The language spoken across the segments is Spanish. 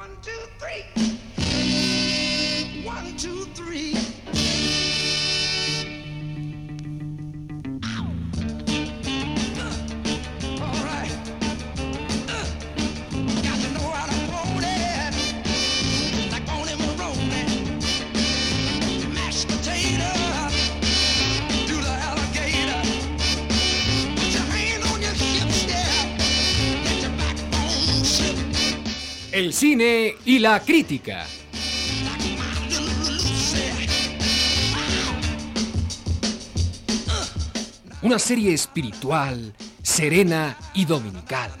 One, two, three. One, two, three. El cine y la crítica. Una serie espiritual, serena y dominical.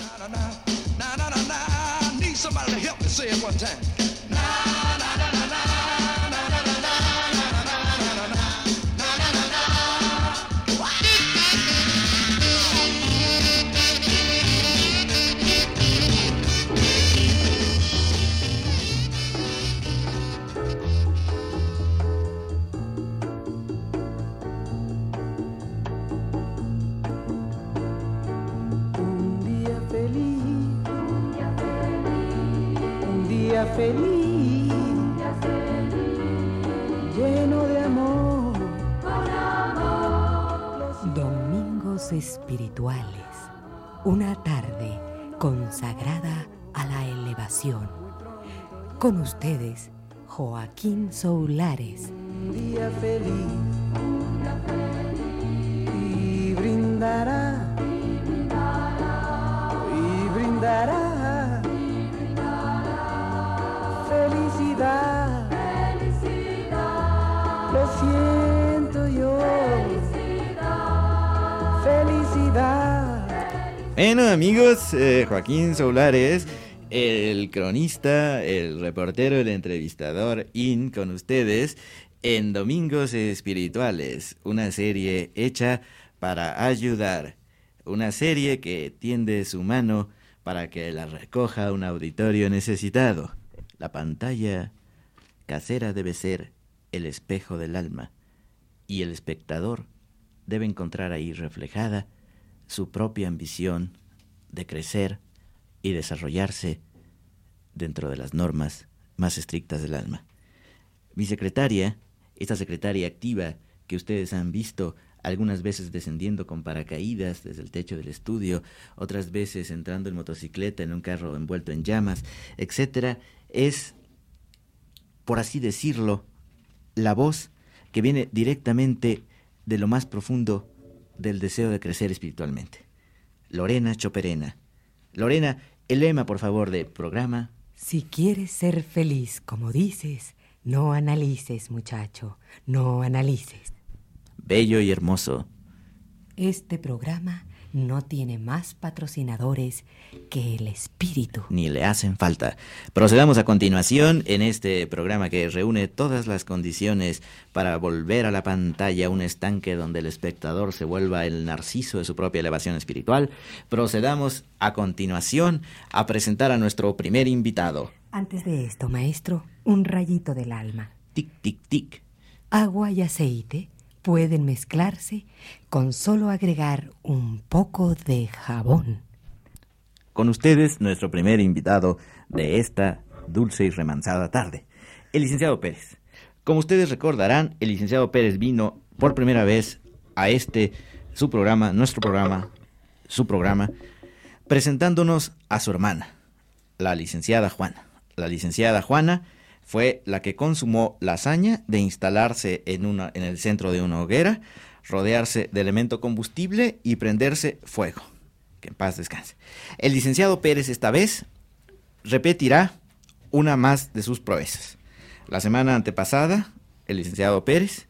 Con ustedes, Joaquín Soulares. Un día feliz, y brindará, y brindará, felicidad, lo siento yo, felicidad. Bueno, amigos, eh, Joaquín Soulares, el cronista, el reportero, el entrevistador, in con ustedes en Domingos Espirituales, una serie hecha para ayudar, una serie que tiende su mano para que la recoja un auditorio necesitado. La pantalla casera debe ser el espejo del alma y el espectador debe encontrar ahí reflejada su propia ambición de crecer y desarrollarse dentro de las normas más estrictas del alma. Mi secretaria, esta secretaria activa que ustedes han visto algunas veces descendiendo con paracaídas desde el techo del estudio, otras veces entrando en motocicleta en un carro envuelto en llamas, etcétera, es, por así decirlo, la voz que viene directamente de lo más profundo del deseo de crecer espiritualmente. Lorena Choperena. Lorena, el lema, por favor, de programa. Si quieres ser feliz, como dices, no analices, muchacho, no analices. Bello y hermoso. Este programa no tiene más patrocinadores que el espíritu. Ni le hacen falta. Procedamos a continuación en este programa que reúne todas las condiciones para volver a la pantalla un estanque donde el espectador se vuelva el narciso de su propia elevación espiritual. Procedamos a continuación a presentar a nuestro primer invitado. Antes de esto, maestro, un rayito del alma. Tic, tic, tic. Agua y aceite pueden mezclarse con solo agregar un poco de jabón. Con ustedes, nuestro primer invitado de esta dulce y remansada tarde, el licenciado Pérez. Como ustedes recordarán, el licenciado Pérez vino por primera vez a este, su programa, nuestro programa, su programa, presentándonos a su hermana, la licenciada Juana. La licenciada Juana fue la que consumó la hazaña de instalarse en, una, en el centro de una hoguera, rodearse de elemento combustible y prenderse fuego. Que en paz descanse. El licenciado Pérez esta vez repetirá una más de sus proezas. La semana antepasada, el licenciado Pérez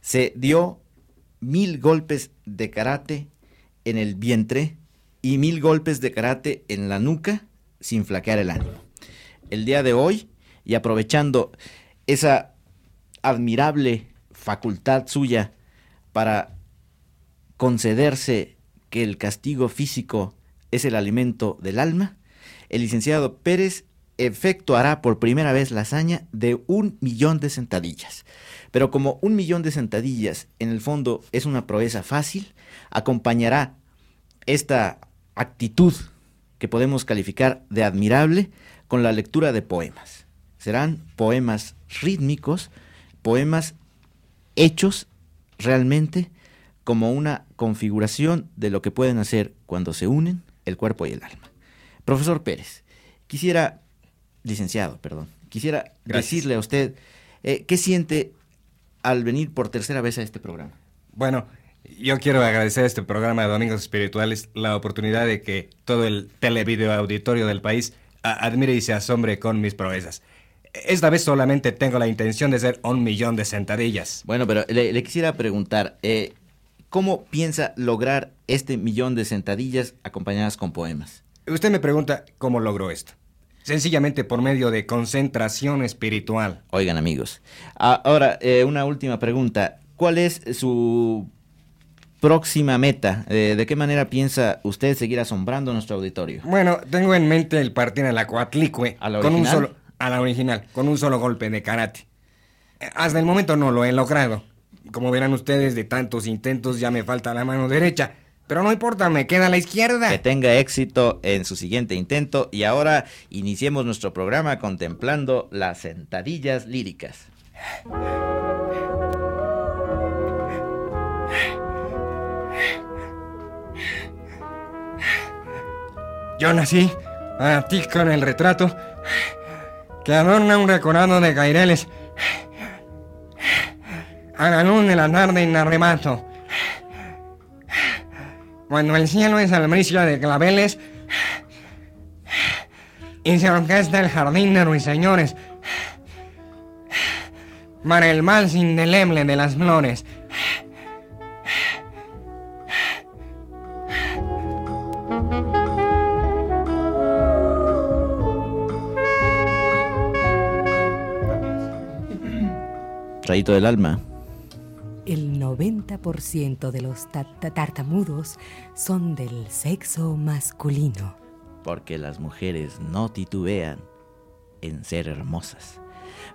se dio mil golpes de karate en el vientre y mil golpes de karate en la nuca sin flaquear el ánimo. El día de hoy, y aprovechando esa admirable facultad suya para concederse que el castigo físico es el alimento del alma, el licenciado Pérez efectuará por primera vez la hazaña de un millón de sentadillas. Pero como un millón de sentadillas en el fondo es una proeza fácil, acompañará esta actitud que podemos calificar de admirable con la lectura de poemas. Serán poemas rítmicos, poemas hechos realmente como una configuración de lo que pueden hacer cuando se unen el cuerpo y el alma. Profesor Pérez, quisiera, licenciado, perdón, quisiera Gracias. decirle a usted eh, qué siente al venir por tercera vez a este programa. Bueno, yo quiero agradecer a este programa de Domingos Espirituales la oportunidad de que todo el televideo auditorio del país admire y se asombre con mis proezas. Esta vez solamente tengo la intención de hacer un millón de sentadillas. Bueno, pero le, le quisiera preguntar, eh, ¿cómo piensa lograr este millón de sentadillas acompañadas con poemas? Usted me pregunta cómo logró esto. Sencillamente por medio de concentración espiritual. Oigan amigos, ahora eh, una última pregunta. ¿Cuál es su próxima meta? Eh, ¿De qué manera piensa usted seguir asombrando a nuestro auditorio? Bueno, tengo en mente el partir a la Coatlicue ¿A la con un original? solo a la original, con un solo golpe de karate. Hasta el momento no lo he logrado. Como verán ustedes, de tantos intentos ya me falta la mano derecha. Pero no importa, me queda la izquierda. Que tenga éxito en su siguiente intento y ahora iniciemos nuestro programa contemplando las sentadillas líricas. Yo nací a ti con el retrato que adorna un recorado de caireles. A la luz de la tarde en arrebato. Cuando el cielo es albricia de claveles y se orquesta el jardín de ruiseñores para el vals indeleble de las flores. Del alma. El 90% de los ta- ta- tartamudos son del sexo masculino. porque las mujeres no titubean en ser hermosas.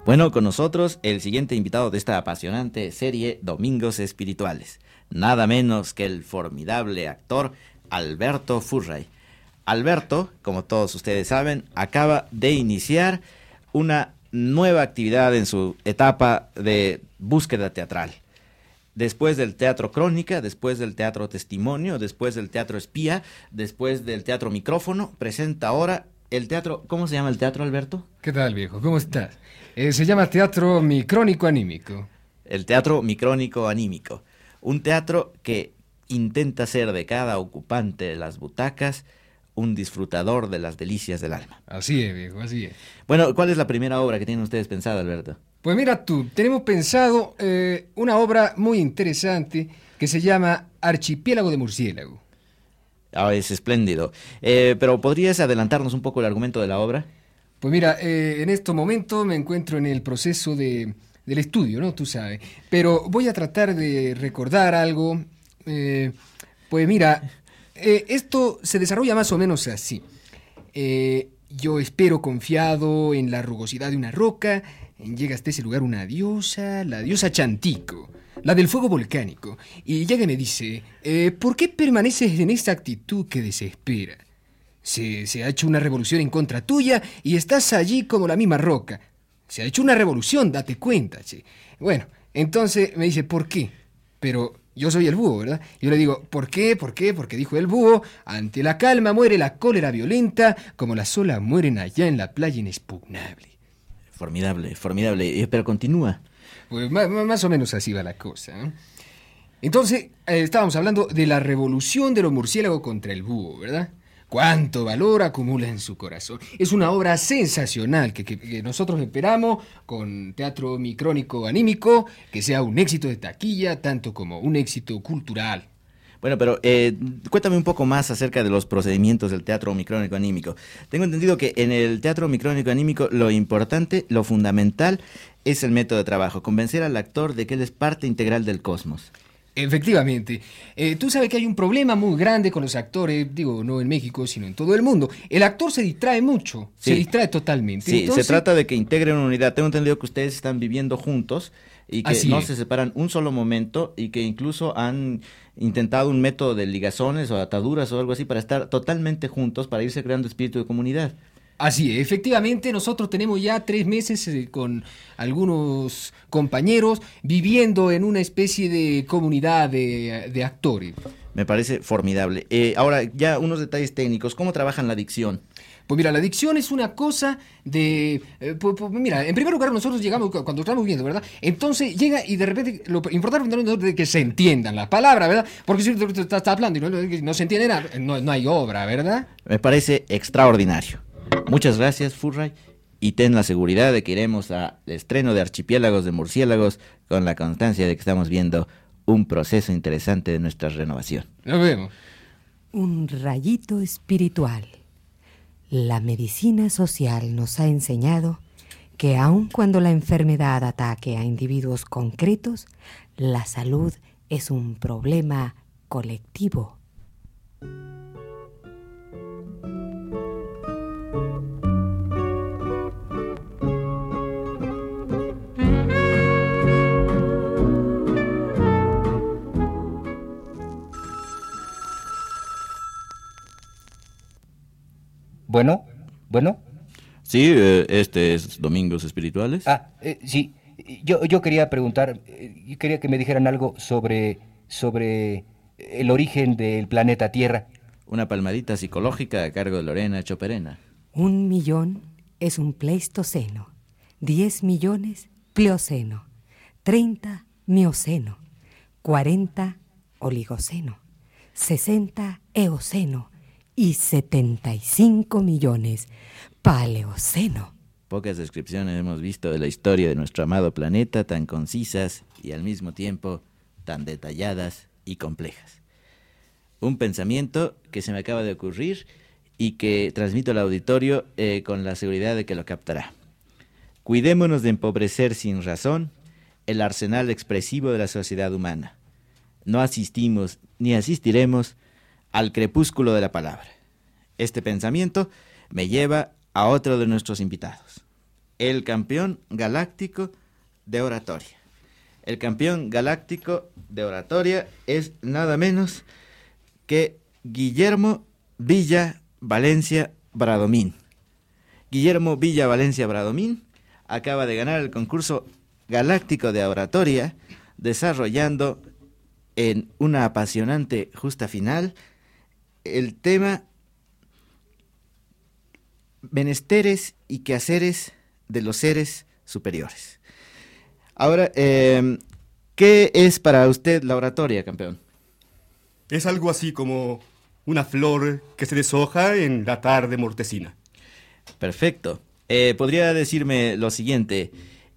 Bueno, con nosotros el siguiente invitado de esta apasionante serie Domingos Espirituales, nada menos que el formidable actor Alberto Furray. Alberto, como todos ustedes saben, acaba de iniciar una nueva actividad en su etapa de búsqueda teatral. Después del teatro crónica, después del teatro testimonio, después del teatro espía, después del teatro micrófono, presenta ahora el teatro, ¿cómo se llama el teatro, Alberto? ¿Qué tal, viejo? ¿Cómo estás? Eh, se llama Teatro Micrónico Anímico. El teatro micrónico anímico. Un teatro que intenta ser de cada ocupante de las butacas un disfrutador de las delicias del alma. Así es, viejo, así es. Bueno, ¿cuál es la primera obra que tienen ustedes pensada, Alberto? Pues mira tú, tenemos pensado eh, una obra muy interesante que se llama Archipiélago de Murciélago. Ah, es espléndido. Eh, pero ¿podrías adelantarnos un poco el argumento de la obra? Pues mira, eh, en este momento me encuentro en el proceso de, del estudio, ¿no? Tú sabes. Pero voy a tratar de recordar algo. pues mira, eh, esto se desarrolla más o menos así. Eh, yo espero confiado en la rugosidad de una roca. Llega hasta ese lugar una diosa, la diosa Chantico, la del fuego volcánico. Y llega y me dice, eh, ¿por qué permaneces en esta actitud que desespera? Se, se ha hecho una revolución en contra tuya y estás allí como la misma roca. Se ha hecho una revolución, date cuenta, che. Bueno, entonces me dice, ¿por qué? Pero yo soy el búho, ¿verdad? Yo le digo, ¿por qué? ¿Por qué? Porque dijo el búho, ante la calma muere la cólera violenta, como las olas mueren allá en la playa inexpugnable. Formidable, formidable. Eh, Pero continúa. Pues más, o menos así va la cosa. ¿no? Entonces, eh, estábamos hablando de la revolución de los murciélagos contra el búho, ¿verdad? Cuánto valor acumula en su corazón. Es una obra sensacional que, nosotros esperamos con teatro micrónico anímico, que sea un éxito de taquilla, tanto como un éxito cultural. Bueno, pero eh, cuéntame un poco más acerca de los procedimientos del teatro micrónico anímico. Tengo entendido que en el teatro micrónico anímico lo importante, lo fundamental, es el método de trabajo, convencer al actor de que él es parte integral del cosmos. Efectivamente. Eh, tú sabes que hay un problema muy grande con los actores, digo, no en México, sino en todo el mundo. El actor se distrae mucho, se distrae totalmente. Sí, Entonces- se trata de que integren una unidad. Tengo entendido que ustedes están viviendo juntos y que Así no es. se separan un solo momento y que incluso han intentado un método de ligazones o ataduras o algo así para estar totalmente juntos, para irse creando espíritu de comunidad. Así es, efectivamente nosotros tenemos ya tres meses eh, con algunos compañeros viviendo en una especie de comunidad de, de actores. Me parece formidable. Eh, ahora, ya unos detalles técnicos. ¿Cómo trabajan la dicción? Pues mira, la dicción es una cosa de... eh, mira, en primer lugar nosotros llegamos cu- cuando estamos viendo, ¿verdad? Entonces llega y de repente lo importante es que se entiendan las palabras, ¿verdad? Porque si tú tú estás hablando y no, no se entiende nada, no, no hay obra, ¿verdad? Me parece extraordinario. Muchas gracias, Furray. Y ten la seguridad de que iremos al estreno de Archipiélagos de Murciélagos con la constancia de que estamos viendo un proceso interesante de nuestra renovación. Nos vemos. Un rayito espiritual. La medicina social nos ha enseñado que aun cuando la enfermedad ataque a individuos concretos, la salud es un problema colectivo. Bueno, bueno. Sí, eh, este es Domingos Espirituales. Ah, eh, sí. Yo, yo quería preguntar, eh, yo quería que me dijeran algo sobre, sobre el origen del planeta Tierra. Una palmadita psicológica a cargo de Lorena Choperena. Un millón es un pleistoceno, diez millones plioceno, treinta mioceno, cuarenta oligoceno, sesenta eoceno y setenta y cinco millones paleoceno. Pocas descripciones hemos visto de la historia de nuestro amado planeta tan concisas y al mismo tiempo tan detalladas y complejas. Un pensamiento que se me acaba de ocurrir y que transmito al auditorio eh, con la seguridad de que lo captará. Cuidémonos de empobrecer sin razón el arsenal expresivo de la sociedad humana. No asistimos ni asistiremos al crepúsculo de la palabra. Este pensamiento me lleva a otro de nuestros invitados, el campeón galáctico de oratoria. El campeón galáctico de oratoria es nada menos que Guillermo Villa Valencia Bradomín. Guillermo Villa Valencia Bradomín acaba de ganar el concurso galáctico de oratoria desarrollando en una apasionante justa final el tema menesteres y quehaceres de los seres superiores. Ahora, eh, ¿qué es para usted la oratoria, campeón? Es algo así como una flor que se deshoja en la tarde mortecina. Perfecto. Eh, ¿Podría decirme lo siguiente?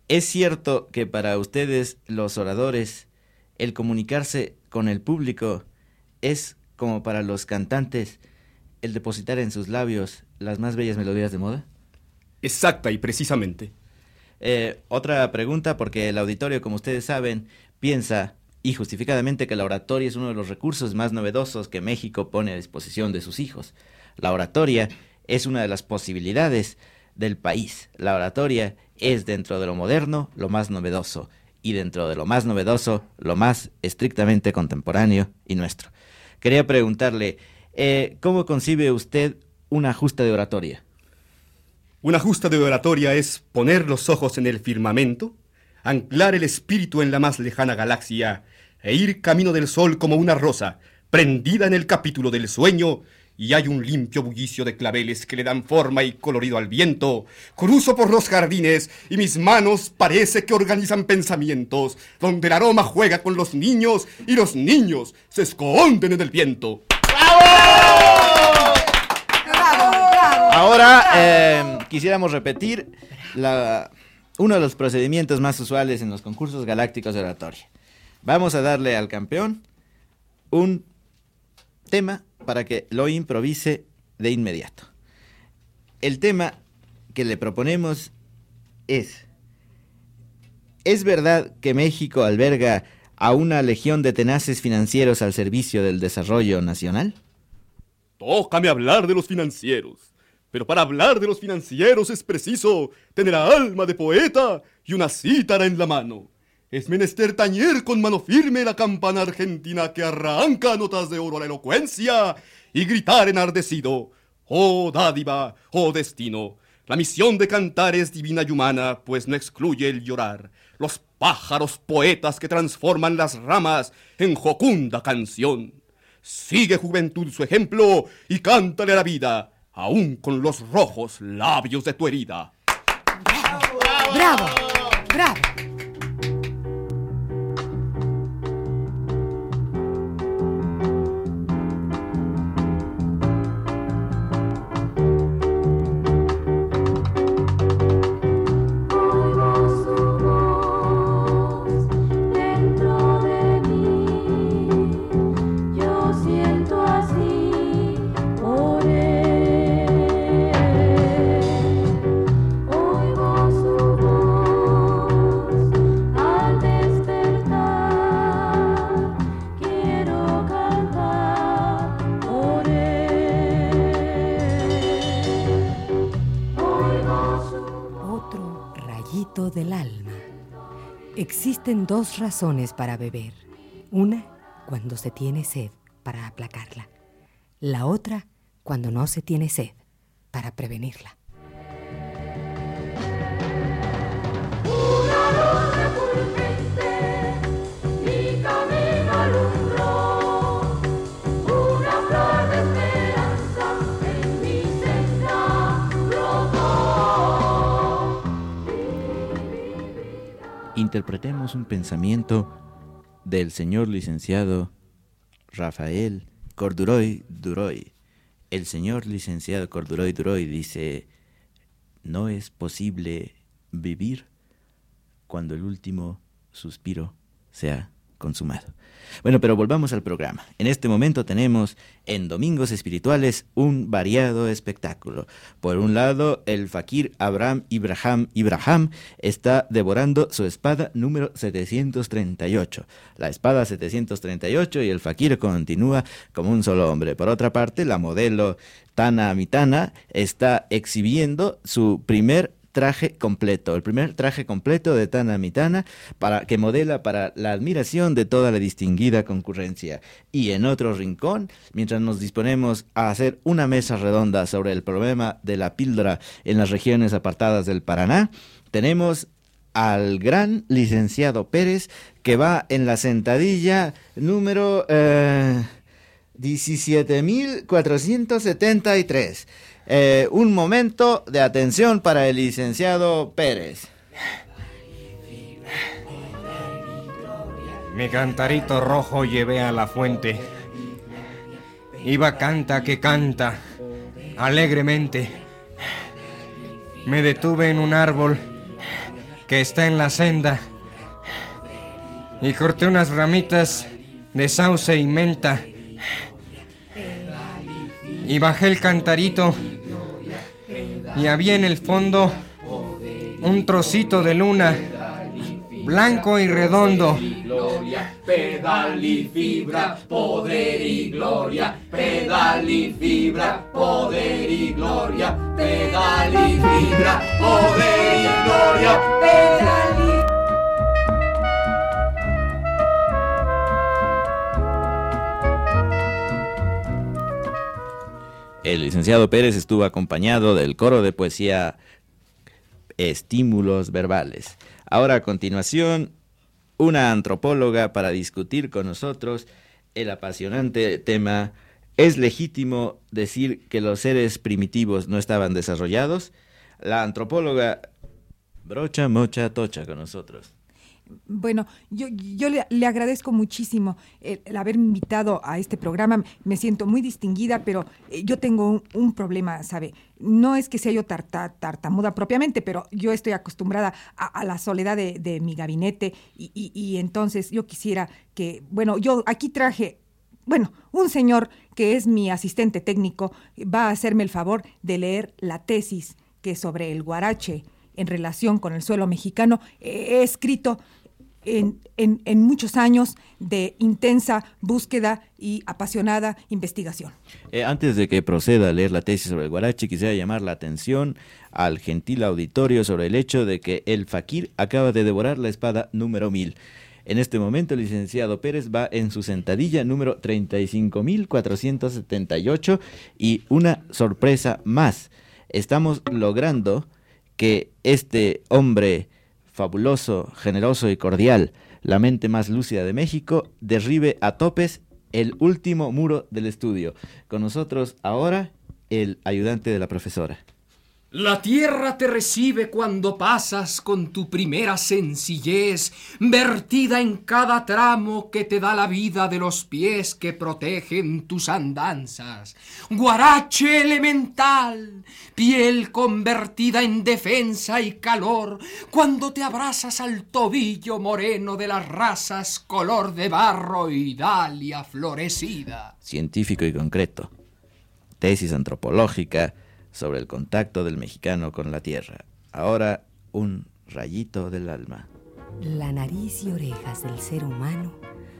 ¿Es cierto que para ustedes, los oradores, el comunicarse con el público es como para los cantantes el depositar en sus labios las más bellas melodías de moda? Exacta y precisamente. Eh, otra pregunta, porque el auditorio, como ustedes saben, piensa, y justificadamente, que la oratoria es uno de los recursos más novedosos que México pone a disposición de sus hijos. La oratoria es una de las posibilidades del país. La oratoria es dentro de lo moderno lo más novedoso, y dentro de lo más novedoso lo más estrictamente contemporáneo y nuestro. Quería preguntarle, eh, ¿cómo concibe usted una justa de oratoria? Una justa de oratoria es poner los ojos en el firmamento, anclar el espíritu en la más lejana galaxia e ir camino del sol como una rosa, prendida en el capítulo del sueño, y hay un limpio bullicio de claveles que le dan forma y colorido al viento. Cruzo por los jardines y mis manos parece que organizan pensamientos, donde el aroma juega con los niños y los niños se esconden en el viento. Ahora eh, quisiéramos repetir la- uno de los procedimientos más usuales en los concursos galácticos de oratoria. Vamos a darle al campeón un tema para que lo improvise de inmediato. El tema que le proponemos es, ¿es verdad que México alberga a una legión de tenaces financieros al servicio del desarrollo nacional? Tócame hablar de los financieros. Pero para hablar de los financieros es preciso tener alma de poeta y una cítara en la mano. Es menester tañer con mano firme la campana argentina que arranca notas de oro a la elocuencia y gritar enardecido. Oh dádiva, oh destino, la misión de cantar es divina y humana, pues no excluye el llorar. Los pájaros poetas que transforman las ramas en jocunda canción. Sigue juventud su ejemplo y cántale a la vida, aún con los rojos labios de tu herida. ¡Bravo! ¡Bravo! Oigo dos razones para beber. Una, cuando se tiene sed, para aplacarla. La otra, cuando no se tiene sed, para prevenirla. Interpretemos un pensamiento del señor licenciado Rafael Corduroy Duroy. El señor licenciado Corduroy Duroy dice, no es posible vivir cuando el último suspiro se ha consumado. Bueno, pero volvamos al programa. En este momento tenemos en Domingos Espirituales un variado espectáculo. Por un lado, el fakir Abraham Ibrahim Ibrahim está devorando su espada número 738. La espada 738 y el fakir continúa como un solo hombre. Por otra parte, la modelo Tana Mitana está exhibiendo su primer traje completo, el primer traje completo de Tana Mitana para que modela para la admiración de toda la distinguida concurrencia. Y en otro rincón, mientras nos disponemos a hacer una mesa redonda sobre el problema de la píldora en las regiones apartadas del Paraná, tenemos al gran licenciado Pérez que va en la sentadilla número eh, 17.473. Eh, un momento de atención para el licenciado Pérez. Mi cantarito rojo llevé a la fuente. Iba canta que canta, alegremente. Me detuve en un árbol que está en la senda y corté unas ramitas de sauce y menta. Y bajé el cantarito y había en el fondo un trocito de luna blanco y redondo. pedal y fibra, poder y gloria, pedal y fibra, poder y gloria, pedal y fibra, poder y gloria, pedal El licenciado Pérez estuvo acompañado del coro de poesía Estímulos Verbales. Ahora a continuación, una antropóloga para discutir con nosotros el apasionante tema ¿Es legítimo decir que los seres primitivos no estaban desarrollados? La antropóloga Brocha Mocha Tocha con nosotros. Bueno, yo, yo le, le agradezco muchísimo el, haberme invitado a este programa. Me siento muy distinguida, pero eh, yo tengo un, problema, ¿sabe? No es que sea yo tarta- tartamuda propiamente, pero yo estoy acostumbrada a, a la soledad de, de mi gabinete y, y- y entonces yo quisiera que, bueno, yo aquí traje bueno, un señor que es mi asistente técnico va a hacerme el favor de leer la tesis que sobre el guarache en relación con el suelo mexicano he escrito en, en- en muchos años de intensa búsqueda y apasionada investigación. Eh, antes de que proceda a leer la tesis sobre el guarache, quisiera llamar la atención al gentil auditorio sobre el hecho de que el fakir acaba de devorar la espada número 1000. En este momento el licenciado Pérez va en su sentadilla número 35.478 y una sorpresa más. Estamos logrando que este hombre fabuloso, generoso y cordial, la mente más lúcida de México, derribe a topes el último muro del estudio. Con nosotros ahora el ayudante de la profesora. La tierra te recibe cuando pasas con tu primera sencillez, vertida en cada tramo que te da la vida de los pies que protegen tus andanzas. Guarache elemental, piel convertida en defensa y calor, cuando te abrazas al tobillo moreno de las razas color de barro y dalia florecida. Científico y concreto. Tesis antropológica sobre el contacto del mexicano con la tierra. Ahora un rayito del alma. La nariz y orejas del ser humano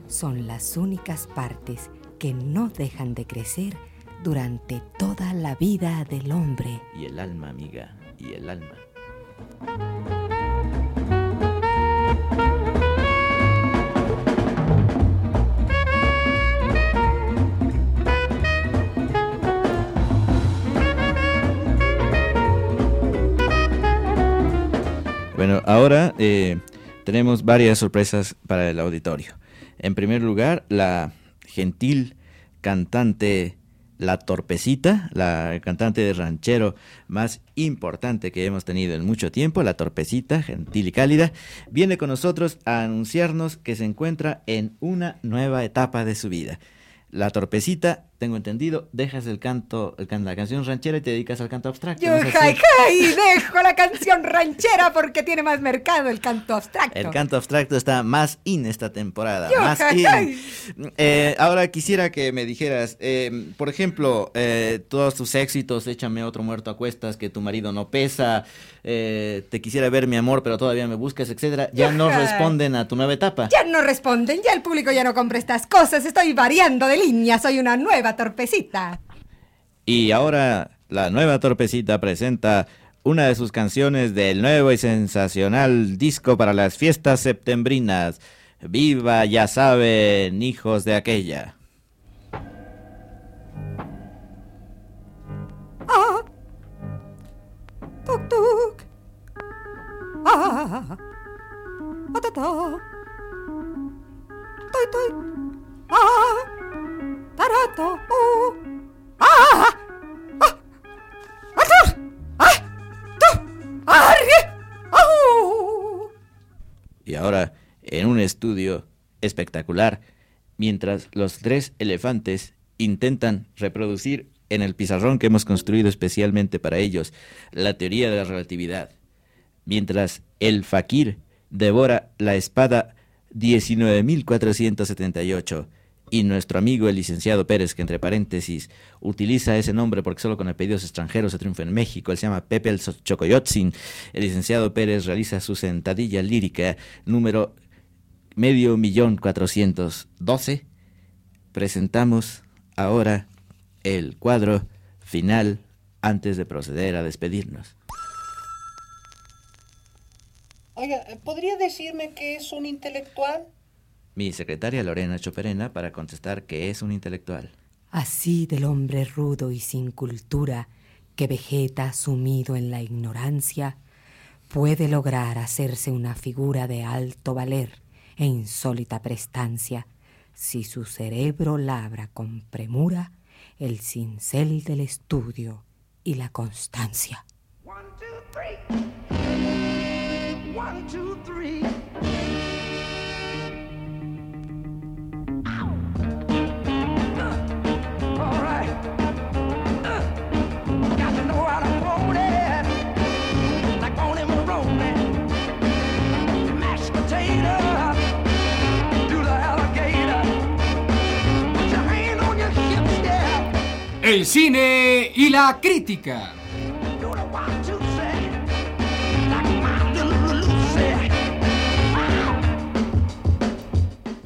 son las únicas partes que no dejan de crecer durante toda la vida del hombre. Y el alma, amiga, y el alma. Bueno, ahora eh, tenemos varias sorpresas para el auditorio. En primer lugar, la gentil cantante La Torpecita, la cantante de ranchero más importante que hemos tenido en mucho tiempo, La Torpecita, gentil y cálida, viene con nosotros a anunciarnos que se encuentra en una nueva etapa de su vida. La Torpecita, tengo entendido, dejas el canto, el can- la canción ranchera y te dedicas al canto abstracto. Yo, ¿no jai, jai, dejo la canción ranchera porque tiene más mercado el canto abstracto. El canto abstracto está más in esta temporada. Yo, más jai, in. jai. Eh, ahora quisiera que me dijeras, eh, por ejemplo, eh, todos tus éxitos, échame otro muerto a cuestas, que tu marido no pesa, eh, te quisiera ver mi amor, pero todavía me buscas, etcétera, ya no responden a tu nueva etapa. Ya no responden, ya el público ya no compra estas cosas. Estoy variando de línea, soy una nueva torpecita. Y ahora la nueva torpecita presenta una de sus canciones del nuevo y sensacional disco para las fiestas septembrinas. Viva, ya saben, hijos de aquella. Ah. Tuk tuk. Ah. Atata. Toy toy. Ah. Tarato. Oh. Ah. Ah. Ah. Tu. Arre. Au. Y ahora, en un estudio espectacular, mientras los tres elefantes intentan reproducir en el pizarrón que hemos construido especialmente para ellos la teoría de la relatividad, mientras el fakir devora la espada 19.478 y nuestro amigo el licenciado Pérez, que entre paréntesis utiliza ese nombre porque solo con apellidos extranjeros se triunfa en México, él se llama Pepe el Chocoyotzin, el licenciado Pérez realiza su sentadilla lírica número medio millón cuatrocientos doce, presentamos ahora el cuadro final antes de proceder a despedirnos. Oiga, ¿podría decirme qué es un intelectual? Mi secretaria Lorena Choperena para contestar que es un intelectual. Así del hombre rudo y sin cultura que vegeta sumido en la ignorancia, puede lograr hacerse una figura de alto valer e insólita prestancia si su cerebro labra con premura el cincel del estudio y la constancia. One, two, three. Uh, el cine y la crítica.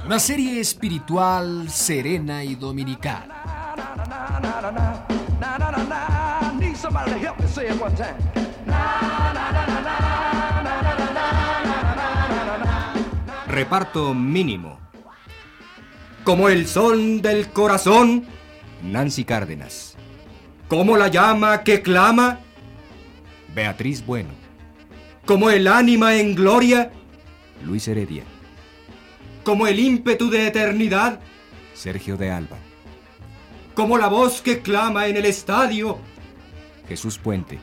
Una serie espiritual, serena y dominical. Reparto mínimo. Como el sol del corazón Nancy Cárdenas. Como la llama que clama, Beatriz Bueno. Como el ánima en gloria, Luis Heredia. Como el ímpetu de eternidad, Sergio de Alba. Como la voz que clama en el estadio, Jesús Puente.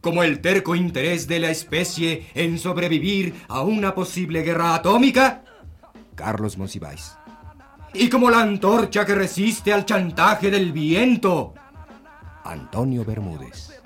Como el terco interés de la especie en sobrevivir a una posible guerra atómica, Carlos Monsiváis y como la antorcha que resiste al chantaje del viento. Antonio Bermúdez.